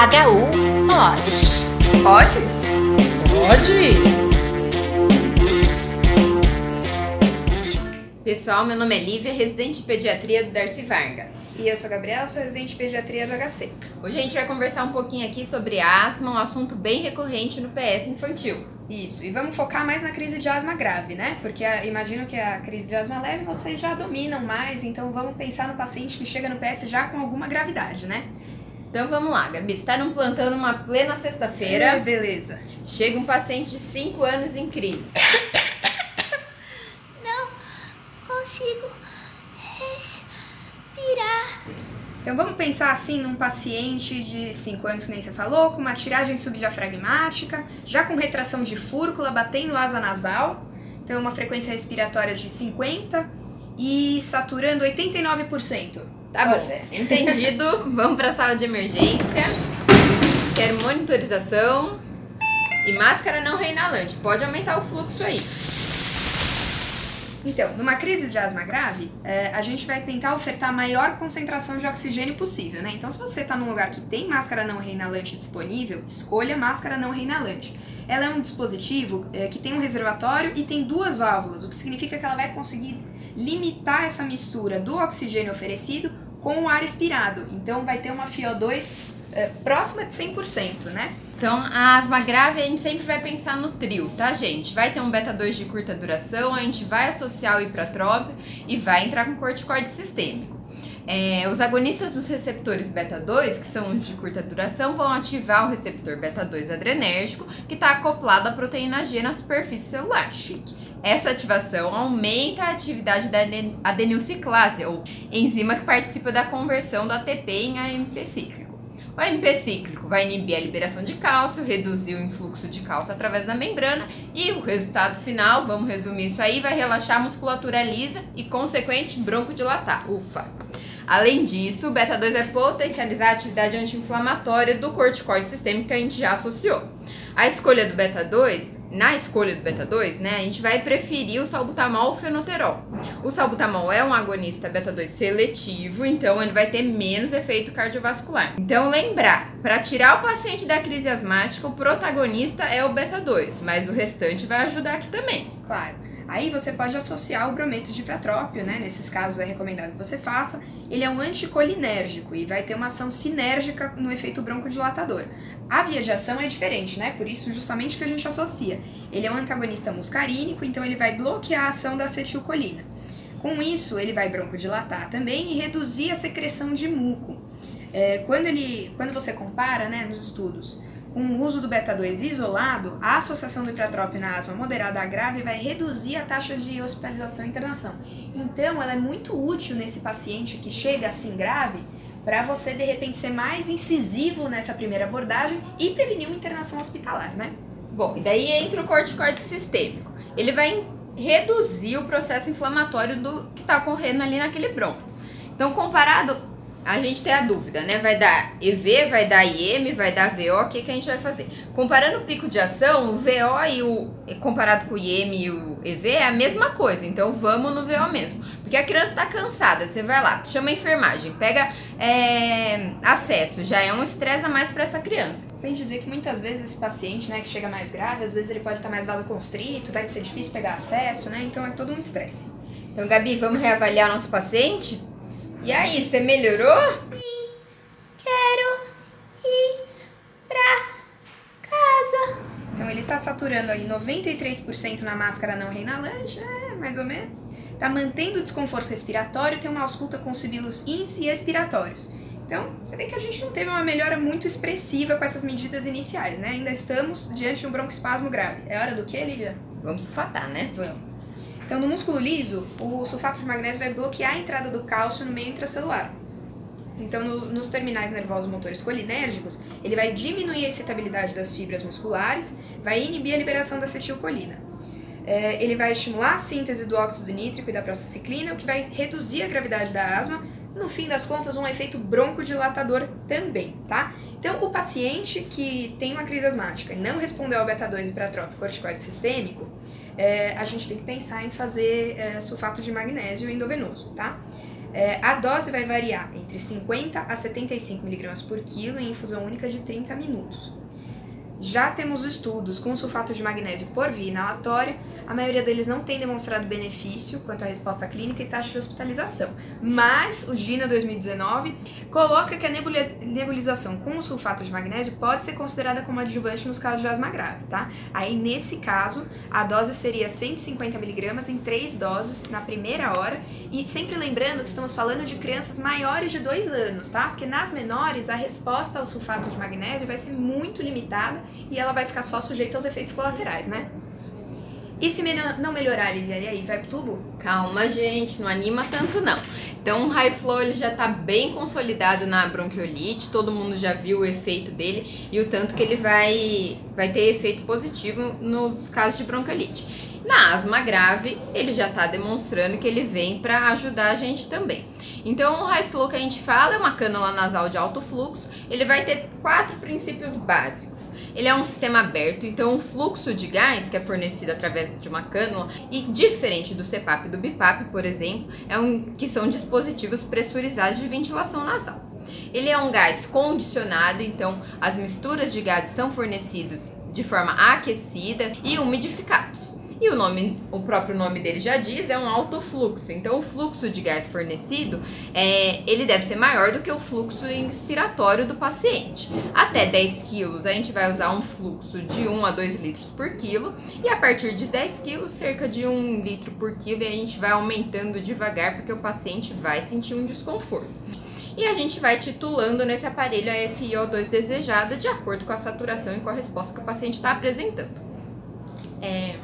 HU pode. Pode? Pode! Pessoal, meu nome é Lívia, residente de pediatria do Darcy Vargas. E eu sou a Gabriela, sou residente de pediatria do HC. Hoje a gente vai conversar um pouquinho aqui sobre asma, um assunto bem recorrente no PS infantil. Isso, e vamos focar mais na crise de asma grave, né? Porque a, imagino que a crise de asma leve vocês já dominam mais, então vamos pensar no paciente que chega no PS já com alguma gravidade, né? Então vamos lá, Gabi, você tá num plantão numa plena É, sexta-feira, beleza. chega um paciente de 5 anos em crise. Consigo respirar. Então vamos pensar assim num paciente de 5 anos, que nem você falou, com uma tiragem subdiafragmática, já com retração de fúrcula, batendo asa nasal, então uma frequência respiratória de 50 e saturando 89%. Tá bom, ser. entendido. Vamos pra sala de emergência. Quero monitorização e máscara não reinalante. Pode aumentar o fluxo aí. Então, numa crise de asma grave, é, a gente vai tentar ofertar a maior concentração de oxigênio possível, né? Então, se você está num lugar que tem máscara não reinalante disponível, escolha máscara não reinalante. Ela é um dispositivo é, que tem um reservatório e tem duas válvulas, o que significa que ela vai conseguir limitar essa mistura do oxigênio oferecido com o ar expirado. Então, vai ter uma FiO2 é, próxima de 100%, né? Então, a asma grave a gente sempre vai pensar no trio, tá, gente? Vai ter um beta-2 de curta duração, a gente vai associar o ipratrópio e vai entrar com corticoide sistêmico. É, os agonistas dos receptores beta-2, que são os de curta duração, vão ativar o receptor beta-2 adrenérgico, que está acoplado à proteína G na superfície celular. Chique. Essa ativação aumenta a atividade da aden- adenilciclase, ou enzima que participa da conversão do ATP em AMP cíclico. O AMP cíclico vai inibir a liberação de cálcio, reduzir o influxo de cálcio através da membrana e o resultado final, vamos resumir isso aí, vai relaxar a musculatura lisa e consequente broncodilatar. Ufa! Além disso, o beta-2 vai potencializar a atividade anti-inflamatória do corticoide sistêmico que a gente já associou. A escolha do beta-2, na escolha do beta-2, né, a gente vai preferir o salbutamol ou o fenoterol. O salbutamol é um agonista beta-2 seletivo, então ele vai ter menos efeito cardiovascular. Então lembrar, para tirar o paciente da crise asmática, o protagonista é o beta-2, mas o restante vai ajudar aqui também. Claro. Aí você pode associar o brometo de ipratrópio, né? Nesses casos é recomendado que você faça. Ele é um anticolinérgico e vai ter uma ação sinérgica no efeito broncodilatador. A via de ação é diferente, né? Por isso justamente que a gente associa. Ele é um antagonista muscarínico, então ele vai bloquear a ação da acetilcolina. Com isso, ele vai broncodilatar também e reduzir a secreção de muco. É, quando, ele, quando você compara, né, nos estudos, com o uso do beta-2 isolado, a associação do ipratrópio na asma moderada a grave vai reduzir a taxa de hospitalização e internação. Então, ela é muito útil nesse paciente que chega assim grave, para você de repente ser mais incisivo nessa primeira abordagem e prevenir uma internação hospitalar, né? Bom, e daí entra o corticoide sistêmico. Ele vai reduzir o processo inflamatório do que está ocorrendo ali naquele bronco. Então, comparado, a gente tem a dúvida, né? Vai dar EV, vai dar IM, vai dar VO, o que, que a gente vai fazer? Comparando o pico de ação, o VO e o. comparado com o IM e o EV é a mesma coisa. Então vamos no VO mesmo. Porque a criança tá cansada, você vai lá, chama a enfermagem, pega é, acesso, já é um estresse a mais para essa criança. Sem dizer que muitas vezes esse paciente, né, que chega mais grave, às vezes ele pode estar mais vasoconstrito, vai ser difícil pegar acesso, né? Então é todo um estresse. Então, Gabi, vamos reavaliar nosso paciente? E aí, você melhorou? Quero ir pra casa. Então ele tá saturando aí 93% na máscara não reinalante, é, mais ou menos. Tá mantendo o desconforto respiratório, tem uma ausculta com sibilos ins e expiratórios. Então, você vê que a gente não teve uma melhora muito expressiva com essas medidas iniciais, né? Ainda estamos diante de um broncoespasmo grave. É hora do que, Lívia? Vamos sulfatar, né? Vamos. Então, no músculo liso, o sulfato de magnésio vai bloquear a entrada do cálcio no meio intracelular. Então, no- nos terminais nervosos motores colinérgicos, ele vai diminuir a excitabilidade das fibras musculares, vai inibir a liberação da acetilcolina. É, ele vai estimular a síntese do óxido nítrico e da prostacyclina, o que vai reduzir a gravidade da asma. No fim das contas, um efeito broncodilatador também, tá? Então, o paciente que tem uma crise asmática e não respondeu ao beta-2 hipratrópico corticoide sistêmico, é, a gente tem que pensar em fazer é, sulfato de magnésio endovenoso, tá? É, a dose vai variar entre 50 a 75 miligramas por quilo em infusão única de 30 minutos. Já temos estudos com sulfato de magnésio por via inalatória. A maioria deles não tem demonstrado benefício quanto à resposta clínica e taxa de hospitalização. Mas o GINA 2019 coloca que a nebulização com o sulfato de magnésio pode ser considerada como adjuvante nos casos de asma grave, tá? Aí nesse caso, a dose seria 150 miligramas em três doses na primeira hora. E sempre lembrando que estamos falando de crianças maiores de 2 anos, tá? Porque nas menores a resposta ao sulfato de magnésio vai ser muito limitada e ela vai ficar só sujeita aos efeitos colaterais, né? E se não melhorar, Lívia, e aí, vai pro tubo? Calma, gente, não anima tanto não. Então, o high flow ele já está bem consolidado na bronquiolite, todo mundo já viu o efeito dele e o tanto que ele vai, vai ter efeito positivo nos casos de bronquiolite. Na asma grave, ele já está demonstrando que ele vem para ajudar a gente também. Então, o high flow que a gente fala é uma cânula nasal de alto fluxo. Ele vai ter quatro princípios básicos. Ele é um sistema aberto, então o fluxo de gás que é fornecido através de uma cânula e diferente do CPAP e do BIPAP, por exemplo, é um que são dispositivos pressurizados de ventilação nasal. Ele é um gás condicionado, então as misturas de gases são fornecidos de forma aquecida e umidificados. E o nome, o próprio nome dele já diz, é um alto fluxo. Então o fluxo de gás fornecido, é, ele deve ser maior do que o fluxo inspiratório do paciente. Até 10 quilos a gente vai usar um fluxo de 1 a 2 litros por quilo e a partir de 10 quilos cerca de 1 litro por quilo e a gente vai aumentando devagar porque o paciente vai sentir um desconforto e a gente vai titulando nesse aparelho a FiO2 desejada de acordo com a saturação e com a resposta que o paciente está apresentando. É,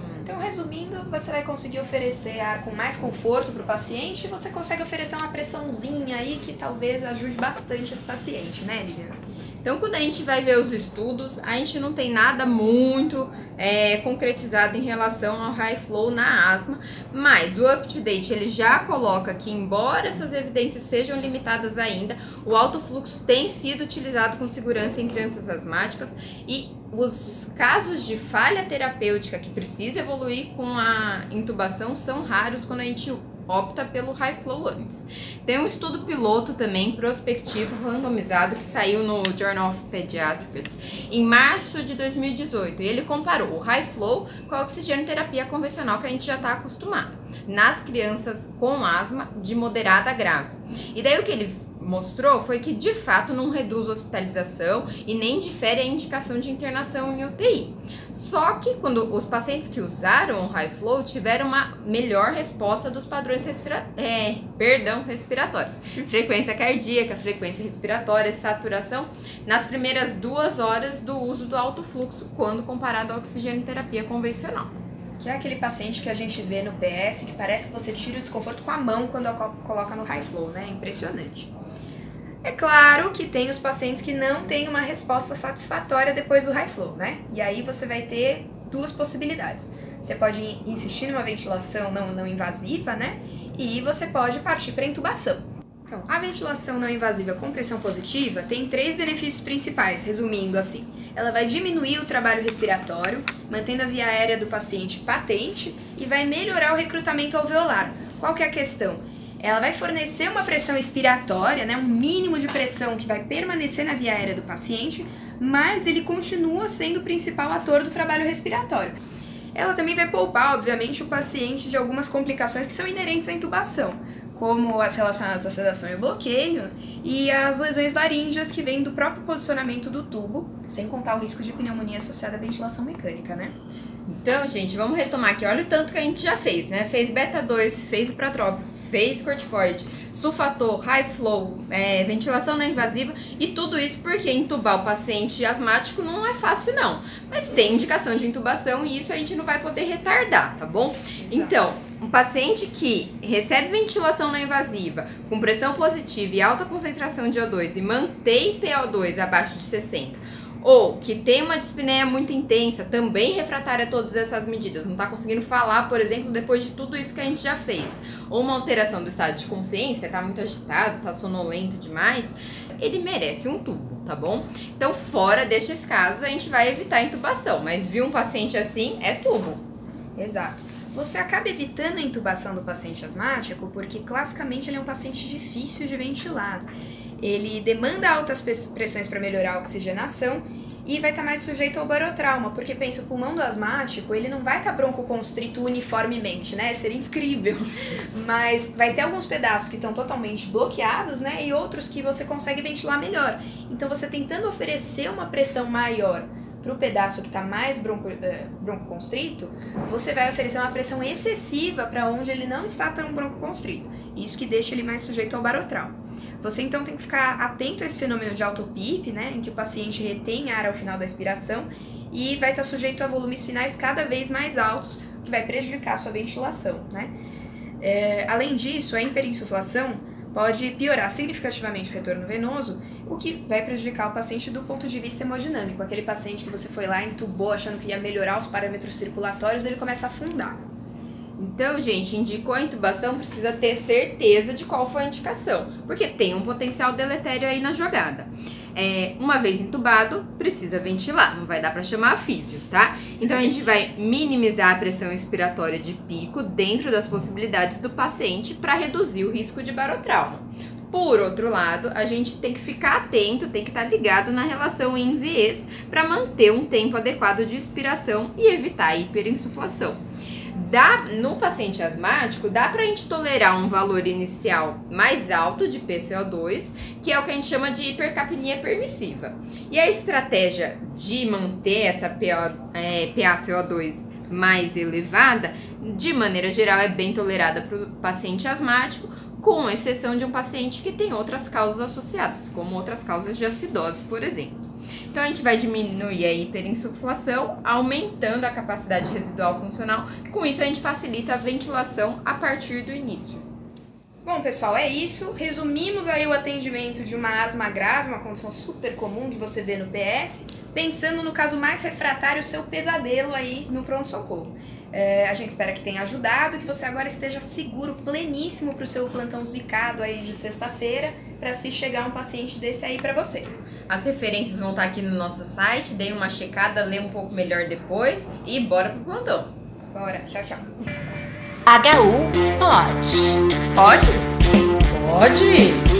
resumindo, você vai conseguir oferecer ar com mais conforto para o paciente e você consegue oferecer uma pressãozinha aí que talvez ajude bastante esse paciente, né, Lilian? Então, quando a gente vai ver os estudos, a gente não tem nada muito é, concretizado em relação ao high flow na asma, mas o UpToDate ele já coloca que, embora essas evidências sejam limitadas ainda, o alto fluxo tem sido utilizado com segurança em crianças asmáticas e os casos de falha terapêutica que precisa evoluir com a intubação são raros quando a gente opta pelo high flow antes. Tem um estudo piloto também prospectivo randomizado que saiu no Journal of Pediatrics em março de 2018 e ele comparou o high flow com a oxigenoterapia convencional que a gente já está acostumado nas crianças com asma de moderada a grave. E daí o que ele mostrou foi que de fato não reduz a hospitalização e nem difere a indicação de internação em UTI. Só que quando os pacientes que usaram o high flow tiveram uma melhor resposta dos padrões respira é, perdão, respiratórios, frequência cardíaca, frequência respiratória, saturação nas primeiras duas horas do uso do alto fluxo quando comparado à oxigenoterapia convencional. Que é aquele paciente que a gente vê no PS que parece que você tira o desconforto com a mão quando coloca no high flow, né? Impressionante. É claro que tem os pacientes que não têm uma resposta satisfatória depois do high flow, né? E aí você vai ter duas possibilidades. Você pode insistir numa ventilação não, não invasiva, né? E você pode partir para intubação. Então, a ventilação não invasiva com pressão positiva tem três benefícios principais, resumindo assim. Ela vai diminuir o trabalho respiratório, mantendo a via aérea do paciente patente e vai melhorar o recrutamento alveolar. Qual que é a questão? Ela vai fornecer uma pressão expiratória, né, um mínimo de pressão que vai permanecer na via aérea do paciente, mas ele continua sendo o principal ator do trabalho respiratório. Ela também vai poupar, obviamente, o paciente de algumas complicações que são inerentes à intubação, como as relacionadas à sedação e bloqueio e as lesões laríngeas que vêm do próprio posicionamento do tubo, sem contar o risco de pneumonia associada à ventilação mecânica, né? Então, gente, vamos retomar aqui. Olha o tanto que a gente já fez, né? Fez beta 2, fez pratrópio, fez corticoide, sulfator, high flow, é, ventilação não invasiva e tudo isso porque intubar o paciente asmático não é fácil não. Mas tem indicação de intubação e isso a gente não vai poder retardar, tá bom? Então, um paciente que recebe ventilação não invasiva, com pressão positiva e alta concentração de O2 e mantém PO2 abaixo de 60 ou que tem uma dispneia muito intensa, também refratária a todas essas medidas, não está conseguindo falar, por exemplo, depois de tudo isso que a gente já fez, ou uma alteração do estado de consciência, está muito agitado, está sonolento demais, ele merece um tubo, tá bom? Então, fora destes casos, a gente vai evitar a intubação, mas viu um paciente assim, é tubo. Exato. você acaba evitando a intubação do paciente asmático porque classicamente ele é um paciente difícil de ventilar. Ele demanda altas pressões para melhorar a oxigenação e vai estar tá mais sujeito ao barotrauma, porque pensa, o pulmão do asmático, ele não vai estar tá broncoconstrito uniformemente, né? Seria incrível. Mas vai ter alguns pedaços que estão totalmente bloqueados, né? E outros que você consegue ventilar melhor. Então você tentando oferecer uma pressão maior para o pedaço que está mais bronco, uh, broncoconstrito, você vai oferecer uma pressão excessiva para onde ele não está tão broncoconstrito. Isso que deixa ele mais sujeito ao barotrauma. Você então tem que ficar atento a esse fenômeno de autopip, né, em que o paciente retém ar ao final da expiração e vai estar sujeito a volumes finais cada vez mais altos, que vai prejudicar a sua ventilação, né. É, além disso, a hiperinsuflação pode piorar significativamente o retorno venoso, o que vai prejudicar o paciente do ponto de vista hemodinâmico. Aquele paciente que você foi lá, entubou achando que ia melhorar os parâmetros circulatórios, ele começa a afundar. Então, gente, indicou a intubação, precisa ter certeza de qual foi a indicação, porque tem um potencial deletério aí na jogada. É, uma vez entubado, precisa ventilar, não vai dar para chamar a físio, tá? Então a gente vai minimizar a pressão expiratória de pico dentro das possibilidades do paciente para reduzir o risco de barotrauma. Por outro lado, a gente tem que ficar atento, tem que estar tá ligado na relação INS e ES para manter um tempo adequado de expiração e evitar a hiperinsuflação dá no paciente asmático dá para a gente tolerar um valor inicial mais alto de PCO2, que é o que a gente chama de hipercapnia permissiva. E a estratégia de manter essa PO, é, PaCO2 mais elevada, de maneira geral, é bem tolerada para o paciente asmático, com exceção de um paciente que tem outras causas associadas, como outras causas de acidose, por exemplo. Então a gente vai diminuir a hiperinsuflação, aumentando a capacidade residual funcional. Com isso a gente facilita a ventilação a partir do início. Bom, pessoal, é isso. Resumimos aí o atendimento de uma asma grave, uma condição super comum que você vê no PS, pensando no caso mais refratário, o seu pesadelo aí no pronto-socorro. É, a gente espera que tenha ajudado, que você agora esteja seguro, pleníssimo para o seu plantão zicado aí de sexta-feira, para se chegar um paciente desse aí para você. As referências vão estar aqui no nosso site, dê uma checada, lê um pouco melhor depois e bora pro plantão. Bora, tchau, tchau. HU pode. Pode? Pode.